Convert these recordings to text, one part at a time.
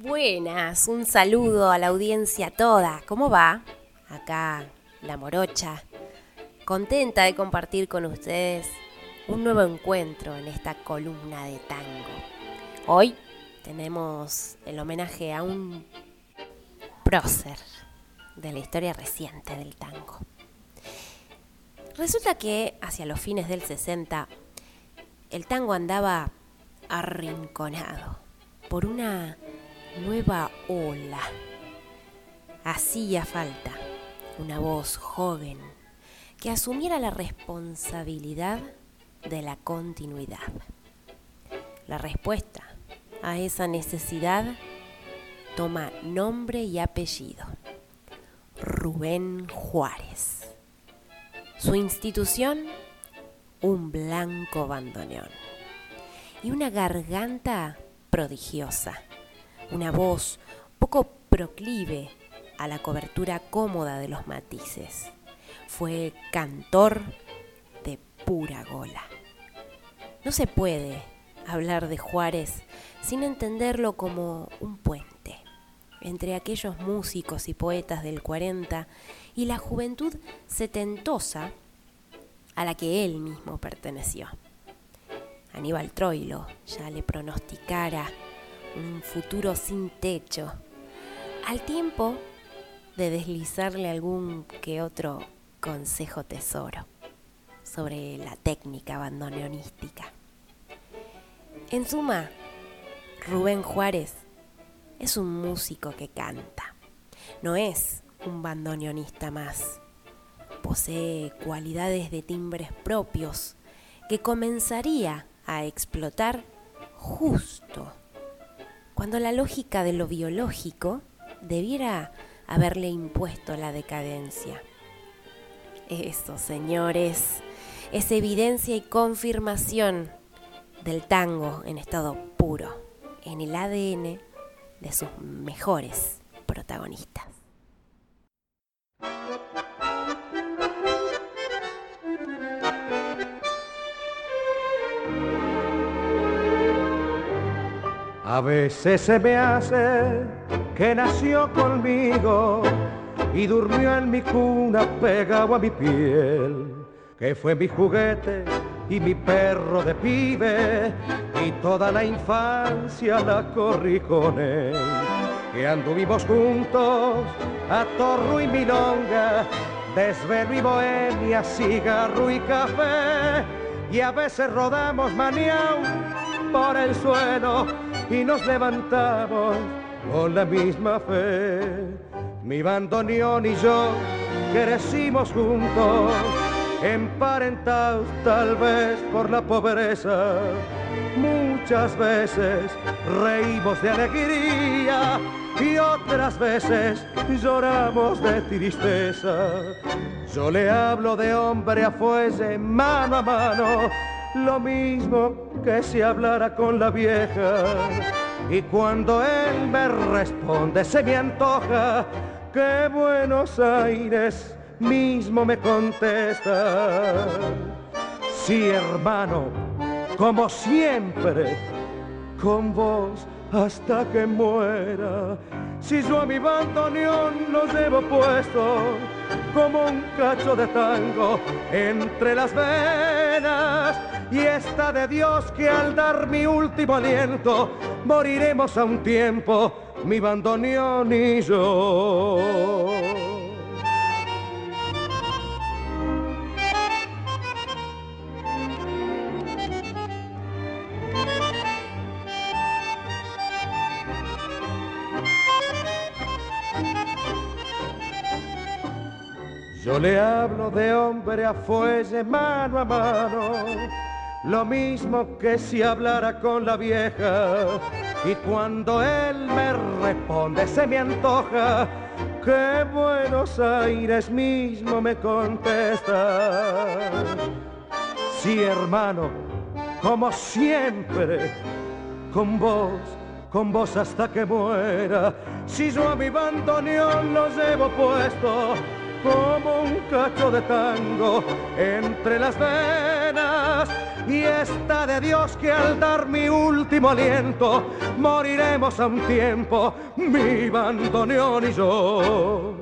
Buenas, un saludo a la audiencia toda. ¿Cómo va? Acá la morocha, contenta de compartir con ustedes un nuevo encuentro en esta columna de tango. Hoy tenemos el homenaje a un prócer de la historia reciente del tango. Resulta que hacia los fines del 60 el tango andaba arrinconado por una nueva ola. Hacía falta una voz joven que asumiera la responsabilidad de la continuidad. La respuesta a esa necesidad toma nombre y apellido. Rubén Juárez. Su institución, un blanco bandoneón. Y una garganta prodigiosa una voz poco proclive a la cobertura cómoda de los matices. Fue cantor de pura gola. No se puede hablar de Juárez sin entenderlo como un puente entre aquellos músicos y poetas del 40 y la juventud setentosa a la que él mismo perteneció. Aníbal Troilo ya le pronosticara un futuro sin techo, al tiempo de deslizarle algún que otro consejo tesoro sobre la técnica bandoneonística. En suma, Rubén Juárez es un músico que canta, no es un bandoneonista más. Posee cualidades de timbres propios que comenzaría a explotar justo cuando la lógica de lo biológico debiera haberle impuesto la decadencia. Eso, señores, es evidencia y confirmación del tango en estado puro, en el ADN de sus mejores protagonistas. A veces se me hace que nació conmigo y durmió en mi cuna pegado a mi piel, que fue mi juguete y mi perro de pibe y toda la infancia la corrí con él. Que anduvimos juntos a torro y milonga, desvelo y bohemia, cigarro y café y a veces rodamos maniao por el suelo y nos levantamos con la misma fe. Mi bandoneón y yo crecimos juntos, emparentados tal vez por la pobreza. Muchas veces reímos de alegría y otras veces lloramos de tristeza. Yo le hablo de hombre a fuese, mano a mano, lo mismo que si hablara con la vieja. Y cuando él me responde, se me antoja que Buenos Aires mismo me contesta. Sí, hermano, como siempre, con vos hasta que muera. Si yo a mi bandoneón lo llevo puesto como un cacho de tango entre las venas y está de Dios que al dar mi último aliento moriremos a un tiempo, mi bandoneón y yo. Yo le hablo de hombre a fuelle, mano a mano lo mismo que si hablara con la vieja. Y cuando él me responde, se me antoja que Buenos Aires mismo me contesta. Sí, hermano, como siempre, con vos, con vos hasta que muera. Si yo a mi bandoneón lo llevo puesto como un cacho de tango entre las venas y está de Dios que al dar mi último aliento moriremos a un tiempo, mi bandoneón y yo.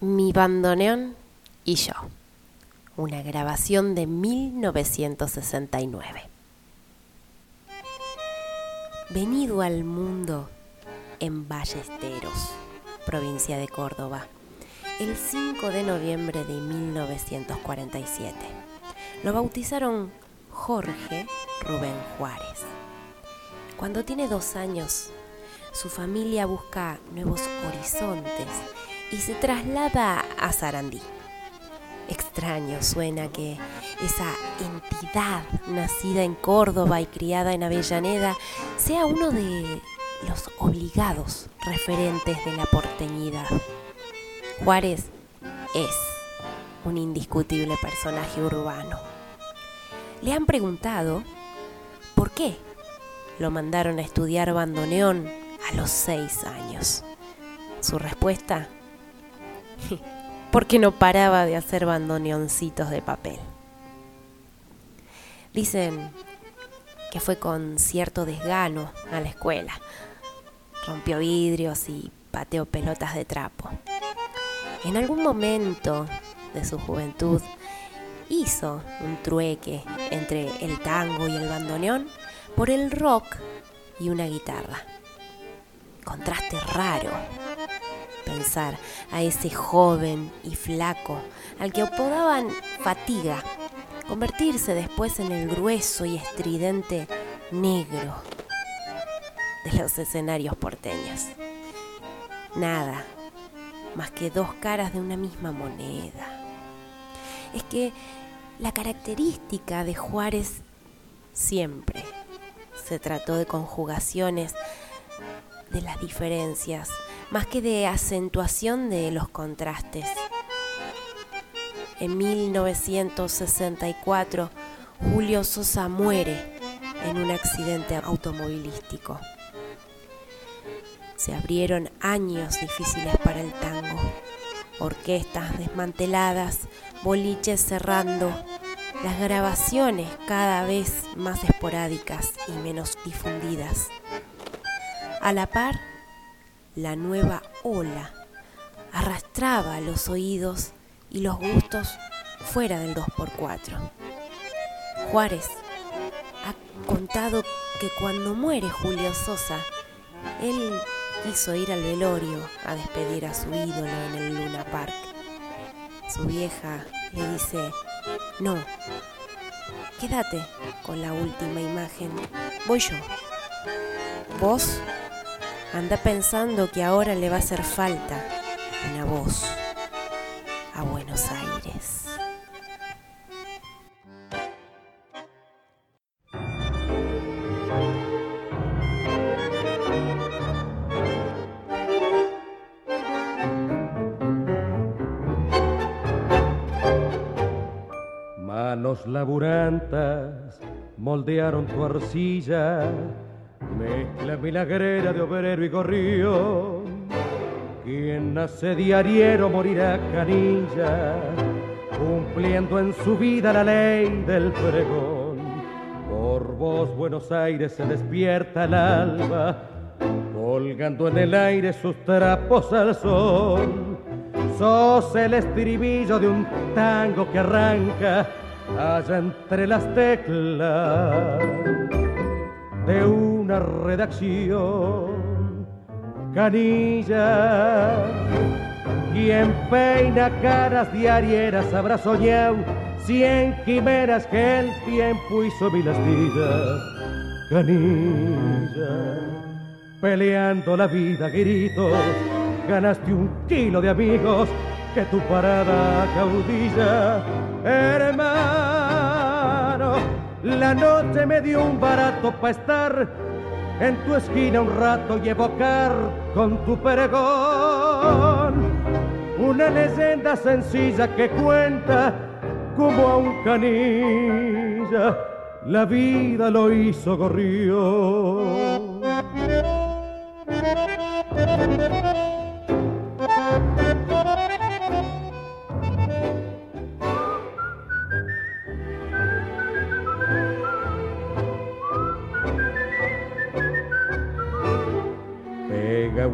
Mi bandoneón y yo. Una grabación de 1969. Venido al mundo en Ballesteros, provincia de Córdoba, el 5 de noviembre de 1947. Lo bautizaron Jorge Rubén Juárez. Cuando tiene dos años, su familia busca nuevos horizontes y se traslada a Sarandí. Extraño suena que esa entidad nacida en Córdoba y criada en Avellaneda sea uno de los obligados referentes de la porteñidad. Juárez es un indiscutible personaje urbano. Le han preguntado por qué lo mandaron a estudiar bandoneón a los seis años. Su respuesta, porque no paraba de hacer bandoneoncitos de papel. Dicen que fue con cierto desgano a la escuela. Rompió vidrios y pateó pelotas de trapo. En algún momento de su juventud hizo un trueque entre el tango y el bandoneón por el rock y una guitarra. Contraste raro pensar a ese joven y flaco al que apodaban fatiga, convertirse después en el grueso y estridente negro de los escenarios porteños. Nada más que dos caras de una misma moneda. Es que la característica de Juárez siempre se trató de conjugaciones de las diferencias, más que de acentuación de los contrastes. En 1964, Julio Sosa muere en un accidente automovilístico. Se abrieron años difíciles para el tango. Orquestas desmanteladas, boliches cerrando, las grabaciones cada vez más esporádicas y menos difundidas. A la par, la nueva ola arrastraba los oídos y los gustos fuera del 2x4. Juárez ha contado que cuando muere Julio Sosa, él quiso ir al velorio a despedir a su ídolo en el Luna Park. Su vieja le dice, no, quédate con la última imagen, voy yo. Vos anda pensando que ahora le va a hacer falta una voz moldearon tu arcilla, mezcla milagrera de obrero y gorrión. Quien nace diariero morirá canilla, cumpliendo en su vida la ley del pregón. Por vos Buenos Aires se despierta el alba, colgando en el aire sus trapos al sol. Sos el estribillo de un tango que arranca allá entre las teclas de una redacción. Canilla, quien peina caras diarieras habrá soñado cien quimeras que el tiempo hizo mil astillas. Canilla, peleando la vida gritos, ganaste un kilo de amigos que tu parada caudilla, hermano. La noche me dio un barato para estar en tu esquina un rato y evocar con tu pregón una leyenda sencilla que cuenta como a un canilla la vida lo hizo gorrión.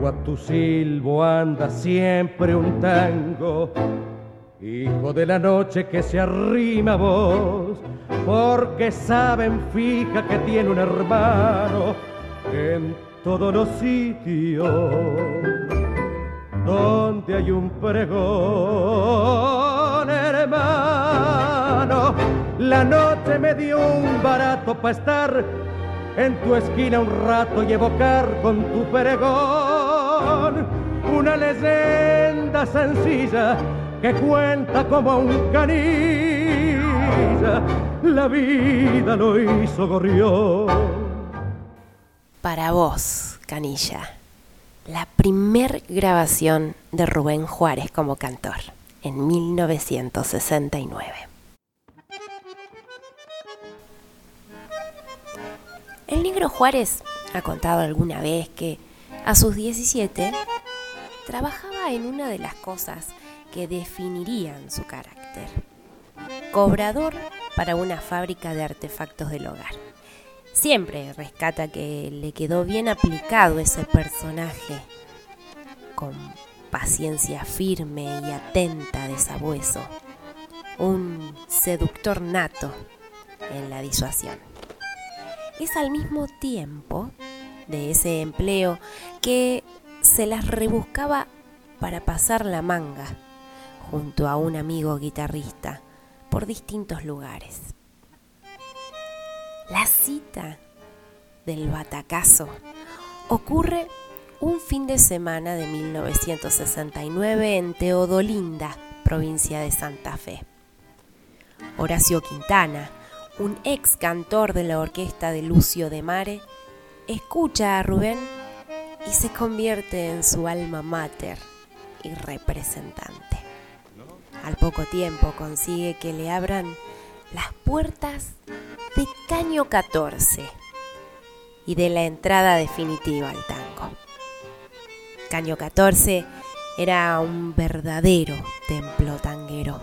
A tu silbo anda siempre un tango. Hijo de la noche que se arrima a vos, porque saben fija que tiene un hermano en todos los sitios donde hay un pregón, hermano. La noche me dio un barato para estar en tu esquina un rato y evocar con tu una leyenda sencilla que cuenta como un canilla. La vida lo hizo gorrión. Para vos, Canilla la primer grabación de Rubén Juárez como cantor en 1969. El negro Juárez ha contado alguna vez que a sus 17 trabajaba en una de las cosas que definirían su carácter. Cobrador para una fábrica de artefactos del hogar siempre rescata que le quedó bien aplicado ese personaje, con paciencia firme y atenta de sabueso, un seductor nato en la disuasión. Es al mismo tiempo de ese empleo que se las rebuscaba para pasar la manga junto a un amigo guitarrista por distintos lugares. La cita del batacazo ocurre un fin de semana de 1969 en Teodolinda, provincia de Santa Fe. Horacio Quintana, un ex cantor de la orquesta de Lucio de Mare, escucha a Rubén y se convierte en su alma mater y representante. Al poco tiempo consigue que le abran las puertas de Caño 14 y de la entrada definitiva al tango. Caño 14 era un verdadero templo tanguero.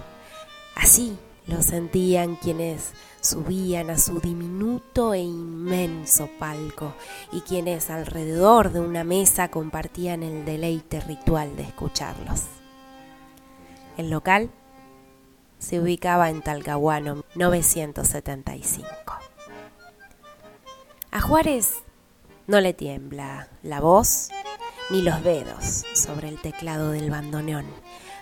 Así lo sentían quienes subían a su diminuto e inmenso palco y quienes alrededor de una mesa compartían el deleite ritual de escucharlos. El local se ubicaba en Talcahuano 975. A Juárez no le tiembla la voz ni los dedos sobre el teclado del bandoneón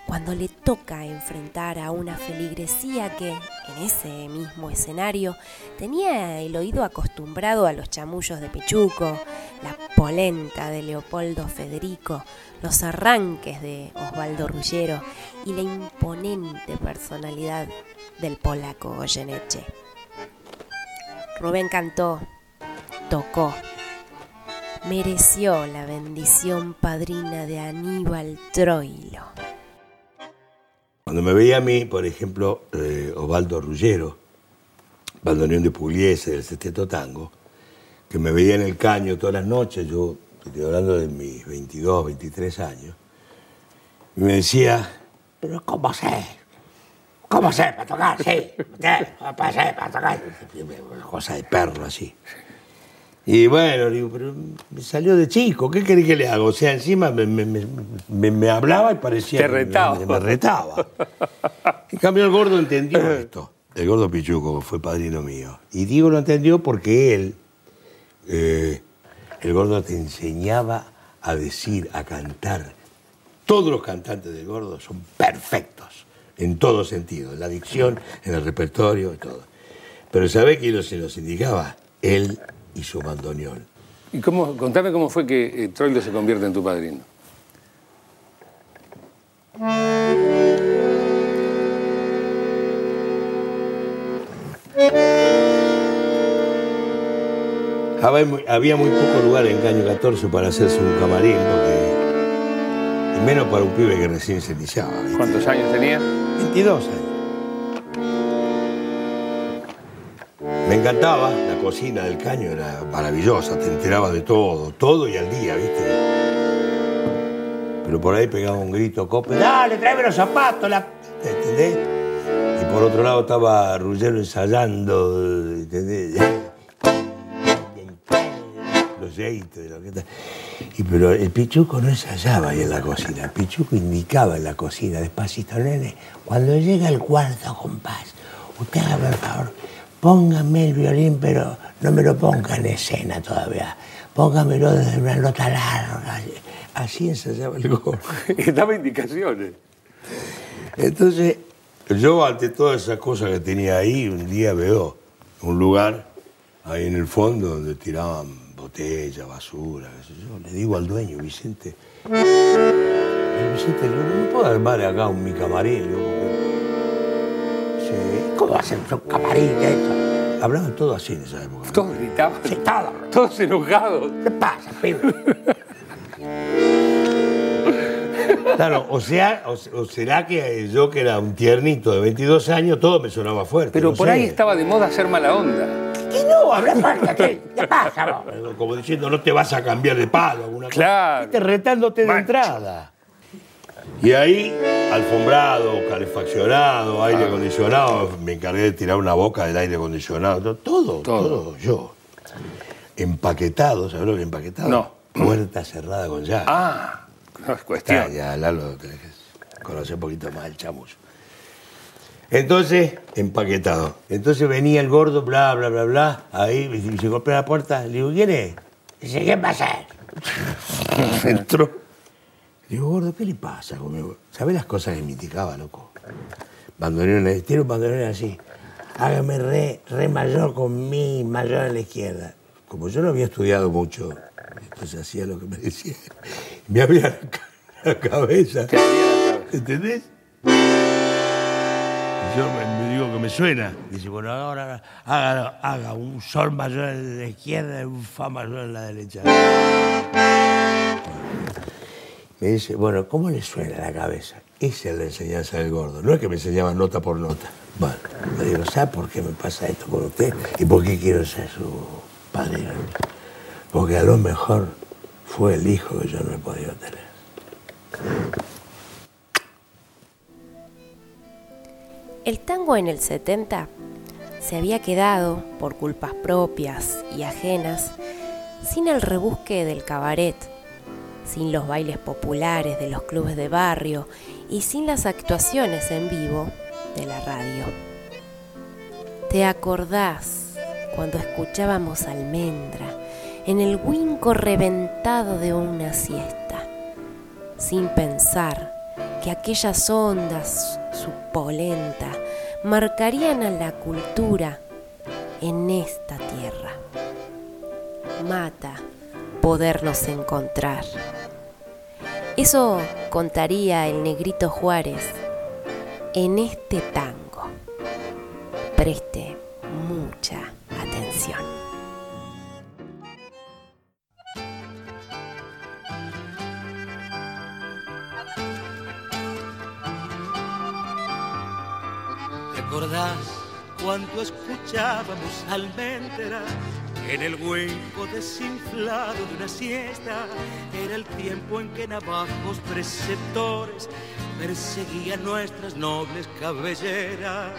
cuando le toca enfrentar a una feligresía que, en ese mismo escenario, tenía el oído acostumbrado a los chamullos de Pichuco, la polenta de Leopoldo Federico, los arranques de Osvaldo Rullero y la imponente personalidad del polaco Goyeneche. Rubén cantó, tocó, mereció la bendición padrina de Aníbal Troilo. Cuando me veía a mí, por ejemplo, eh, Osvaldo Rullero, bandoneón de Pugliese del Sesteto Tango, que me veía en el caño todas las noches, yo estoy hablando de mis 22, 23 años, y me decía, pero ¿cómo sé? ¿Cómo sé para tocar? Sí, ¿cómo sé para tocar? Cosa de perro así. Y bueno, digo, pero me salió de chico, ¿qué querés que le haga? O sea, encima me, me, hablaba y parecía Te retaba. Que me, retaba. En cambio, el gordo entendió esto. El gordo Pichuco fue padrino mío. Y digo lo entendió porque él, eh, el gordo te enseñaba a decir, a cantar. Todos los cantantes del gordo son perfectos, en todo sentido, en la dicción, en el repertorio y todo. Pero ¿sabe quién se los indicaba? Él y su bandoneón. ¿Y cómo, contame cómo fue que eh, Troilo se convierte en tu padrino? Había muy, poco lugar en Caño 14 para hacerse un camarín, porque, y menos para un pibe que recién se iniciaba. ¿Cuántos años tenía? 22 años. Me encantaba, la cocina del caño era maravillosa, te enterabas de todo, todo y al día, ¿viste? Pero por ahí pegaba un grito cope, dale, tráeme los zapatos, la... ¿entendés? Y por otro lado estaba Ruggero ensayando, ¿entendés? Los jeitos, lo que Y pero el pichuco no ensayaba ahí en la cocina, el pichuco indicaba en la cocina, despacito, nene, cuando llega el cuarto compás, usted haga por favor, póngame el violín, pero no me lo ponga en escena todavía, póngamelo desde una nota larga. Así ensayaba el gordo. Y daba indicaciones. Entonces, yo ante todas esas cosas que tenía ahí, un día veo un lugar ahí en el fondo donde tiraban botellas, basura, qué sé yo. Le digo al dueño, Vicente, "Eh, Vicente, ¿no puedo armar acá un mi camarín? "Sí, ¿Cómo va a ser un camarín esto? Hablaban todo así en esa época. Todos gritaban. Sí, todo. Todos enojados. ¿Qué pasa, pibe? Claro, o sea, o, o será que yo que era un tiernito de 22 años, todo me sonaba fuerte. Pero no por sé. ahí estaba de moda hacer mala onda. Que no, habla fuerte, ¿qué, ¿qué pasa vos? Como diciendo, no te vas a cambiar de palo, alguna Claro. cosa. Viste, retándote de entrada. Y ahí, alfombrado, calefaccionado, aire Ah. acondicionado, me encargué de tirar una boca del aire acondicionado, todo, todo, Todo. yo. Empaquetado, ¿sabes lo que es empaquetado? No. Puerta cerrada con llave. Ah, no es cuestión. ya, Lalo, tenés que conocer un poquito más el chamuyo. Entonces, empaquetado. Entonces venía el gordo, bla, bla, bla, bla. Ahí, se golpea la puerta. Le digo, ¿quién es? Dice, ¿qué pasa? Entró. Digo, gordo, ¿qué le pasa conmigo? ¿Sabés las cosas que me indicaba, loco? Bandoneón, tiene un bandoneón así. Hágame re, re mayor con mi mayor a la izquierda. Como yo no había estudiado mucho, entonces hacía lo que me decía. Me abría la, la cabeza. ¿Entendés? Yo me, me digo que me suena. Dice, bueno, ahora haga, haga un sol mayor en la izquierda y un fa mayor en la derecha. Me dice, bueno, ¿cómo le suena la cabeza? Esa es la enseñanza del gordo. No es que me enseñaba nota por nota. Bueno, le digo, ¿sabe por qué me pasa esto con usted? ¿Y por qué quiero ser su padrino? Porque a lo mejor fue el hijo que yo no he podido tener. El tango en el 70 se había quedado, por culpas propias y ajenas, sin el rebusque del cabaret, sin los bailes populares de los clubes de barrio y sin las actuaciones en vivo de la radio. ¿Te acordás cuando escuchábamos almendra en el huinco reventado de una siesta, sin pensar que aquellas ondas supolenta marcarían a la cultura en esta tierra? Mata poderlos encontrar. Eso contaría el negrito Juárez en este tango. Preste mucha atención. ¿Te acordás cuando escuchábamos almendra en el hueco desinflado de una siesta? Era el tiempo en que navajos preceptores perseguían nuestras nobles cabelleras.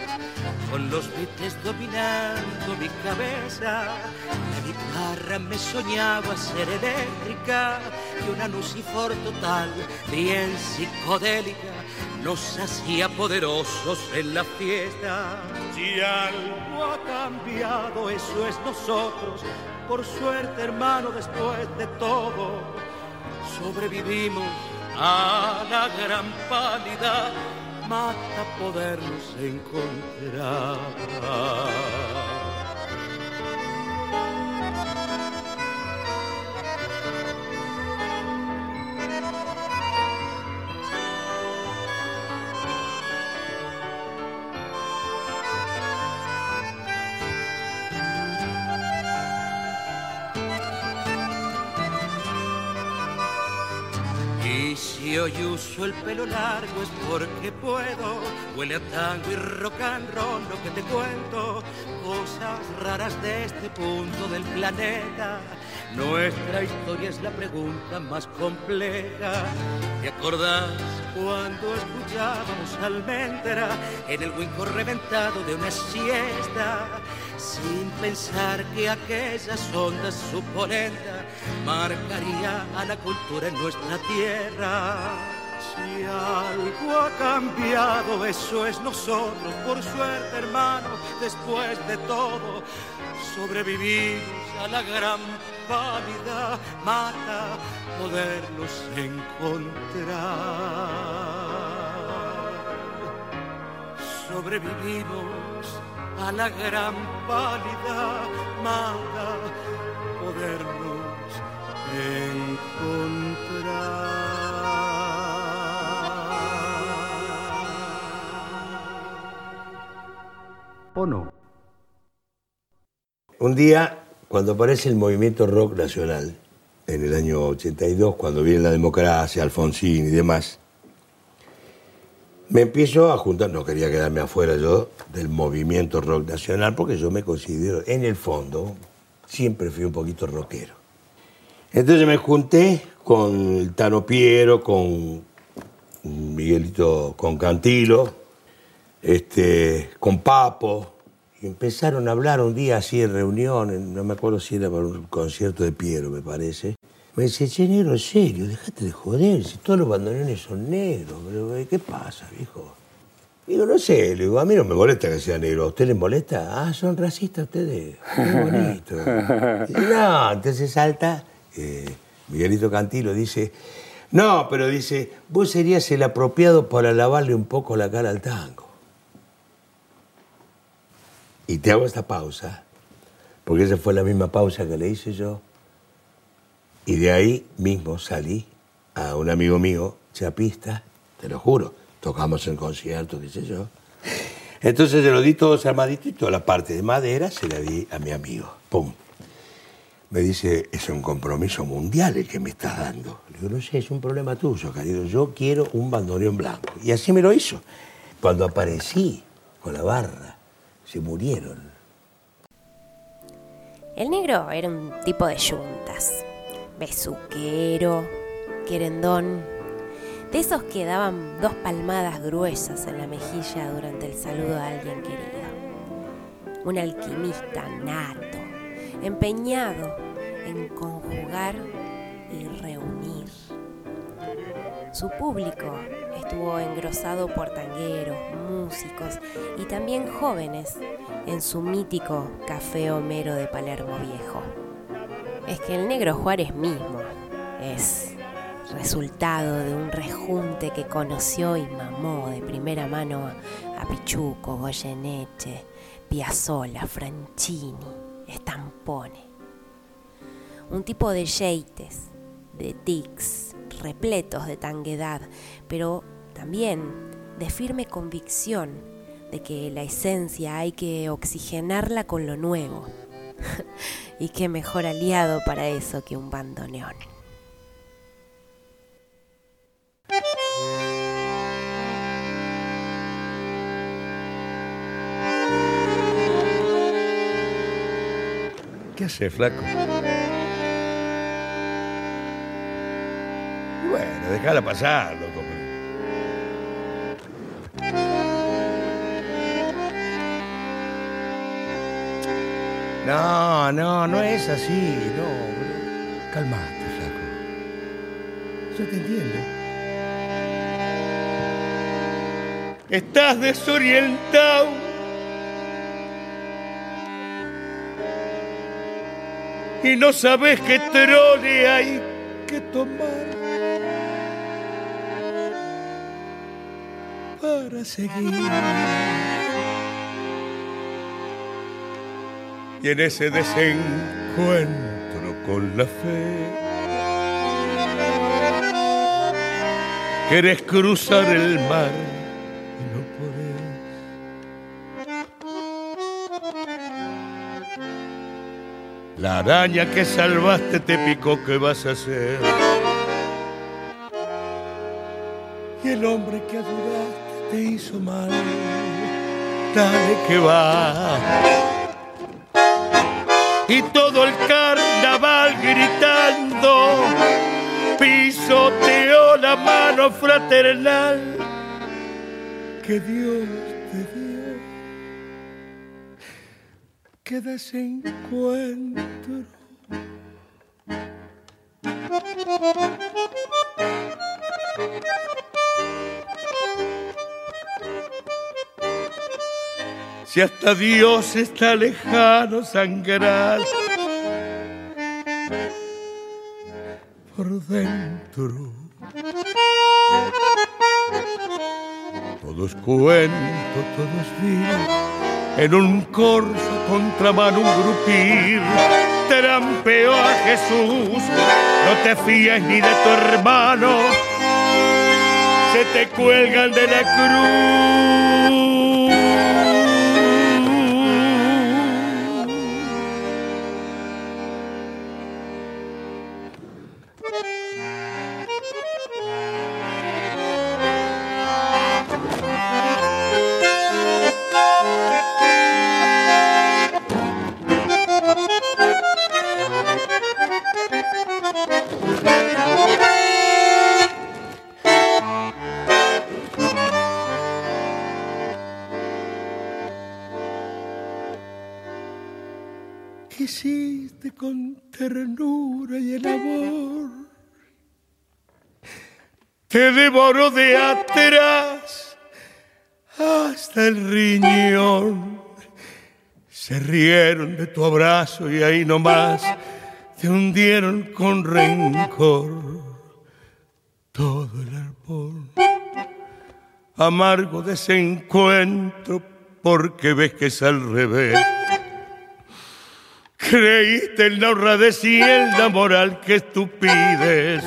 Con los beats dominando mi cabeza, la guitarra me soñaba ser eléctrica y una lucifor total, bien psicodélica nos hacía poderosos en la fiesta. Si algo ha cambiado, eso es nosotros. Por suerte, hermano, después de todo, sobrevivimos a la gran pálida. Mata podernos encontrar. Si hoy uso el pelo largo es porque puedo. Huele a tango y rock and roll lo que te cuento. Cosas raras de este punto del planeta. Nuestra historia es la pregunta más compleja. ¿Te acordás cuando escuchábamos almendra en el huico reventado de una siesta? Sin pensar que aquellas ondas supolentas marcaría a la cultura en nuestra tierra. Si algo ha cambiado, eso es nosotros, por suerte hermano, después de todo, sobrevivimos a la gran pálida mata podernos encontrar. Sobrevivimos a la gran pálida mata podernos encontrar. ¿O no? Un día, cuando aparece el movimiento rock nacional, en el año 82, cuando viene la democracia, Alfonsín y demás, me empiezo a juntar, no quería quedarme afuera yo del movimiento rock nacional, porque yo me considero, en el fondo, siempre fui un poquito rockero. Entonces me junté con el Tano Piero, con Miguelito, con Cantilo, este, con Papo, y empezaron a hablar un día así en reunión, no me acuerdo si era para un concierto de Piero, me parece. Me dice, che, negro, serio, dejate de joder, si todos los bandoneones son negros, pero eh, ¿qué pasa, viejo? Digo, no sé, le digo, a mí no me molesta que sea negro, ¿a usted les molesta? Ah, son racistas ustedes, qué bonito. Dice, no, entonces salta, eh, Miguelito Cantilo dice, no, pero dice, vos serías el apropiado para lavarle un poco la cara al tango. Y te hago esta pausa, porque esa fue la misma pausa que le hice yo. Y de ahí mismo salí a un amigo mío, chapista, te lo juro, tocamos en concierto, qué sé yo. Entonces se lo di todo armadito y toda la parte de madera se la di a mi amigo. ¡Pum! Me dice, es un compromiso mundial el que me estás dando. Le digo, no sé, es un problema tuyo, querido. Yo quiero un bandoneón blanco. Y así me lo hizo. Cuando aparecí con la barra, se murieron. El negro era un tipo de yuntas. Besuquero, querendón. De esos que daban dos palmadas gruesas en la mejilla durante el saludo a alguien querido. Un alquimista nato, empeñado en conjugar y reunir. Su público estuvo engrosado por tangueros, músicos y también jóvenes en su mítico Café Homero de Palermo Viejo. Es que el negro Juárez mismo es resultado de un rejunte que conoció y mamó de primera mano a Pichuco, Goyeneche, Piazzolla, Franchini, Stampone. Un tipo de yeites, de tics, repletos de tanguedad, pero también de firme convicción de que la esencia hay que oxigenarla con lo nuevo. y qué mejor aliado para eso que un bandoneón. ¿Qué hace, flaco? Bueno, déjala pasar, loco. No, no, no es así, no. bro. Calmate, flaco. Yo te entiendo. Estás desorientado. y no sabes qué trole hay que tomar para seguir. Y en ese desencuentro con la fe, querés cruzar el mar y no podés. La araña que salvaste te picó, ¿qué vas a hacer? Y el hombre que ayudaste te hizo mal, dale que va. Y todo el carnaval gritando, pisoteó la mano fraternal que Dios te dio. que desencuentro. Si hasta Dios está lejano, sangrar por dentro. Todo es cuento, todo es vida. En un corso contramano un grupir trampeó a Jesús. No te fíes ni de tu hermano, se te cuelgan de la cruz. Te devoró de atrás hasta el riñón. Se rieron de tu abrazo y ahí nomás te hundieron con rencor todo el árbol. Amargo desencuentro porque ves que es al revés. Creíste en la honradez y en la moral que tú pides.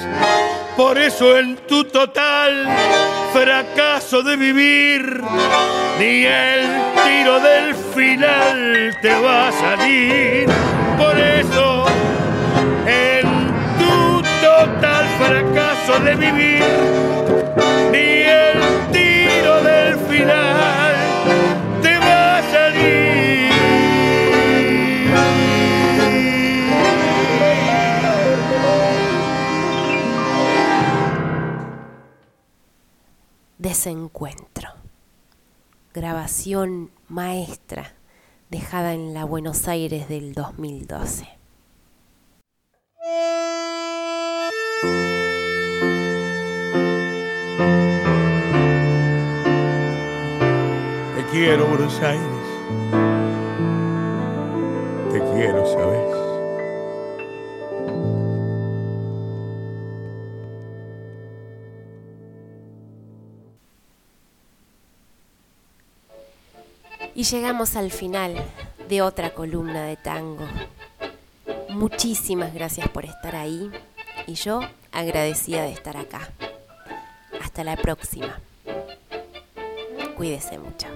Por eso en tu total fracaso de vivir, ni el tiro del final te va a salir. Por eso en tu total fracaso de vivir, Desencuentro. Grabación maestra dejada en la Buenos Aires del 2012. Te quiero, Buenos Aires. Te quiero, ¿sabes? Y llegamos al final de otra columna de tango. Muchísimas gracias por estar ahí y yo agradecida de estar acá. Hasta la próxima. Cuídese mucho.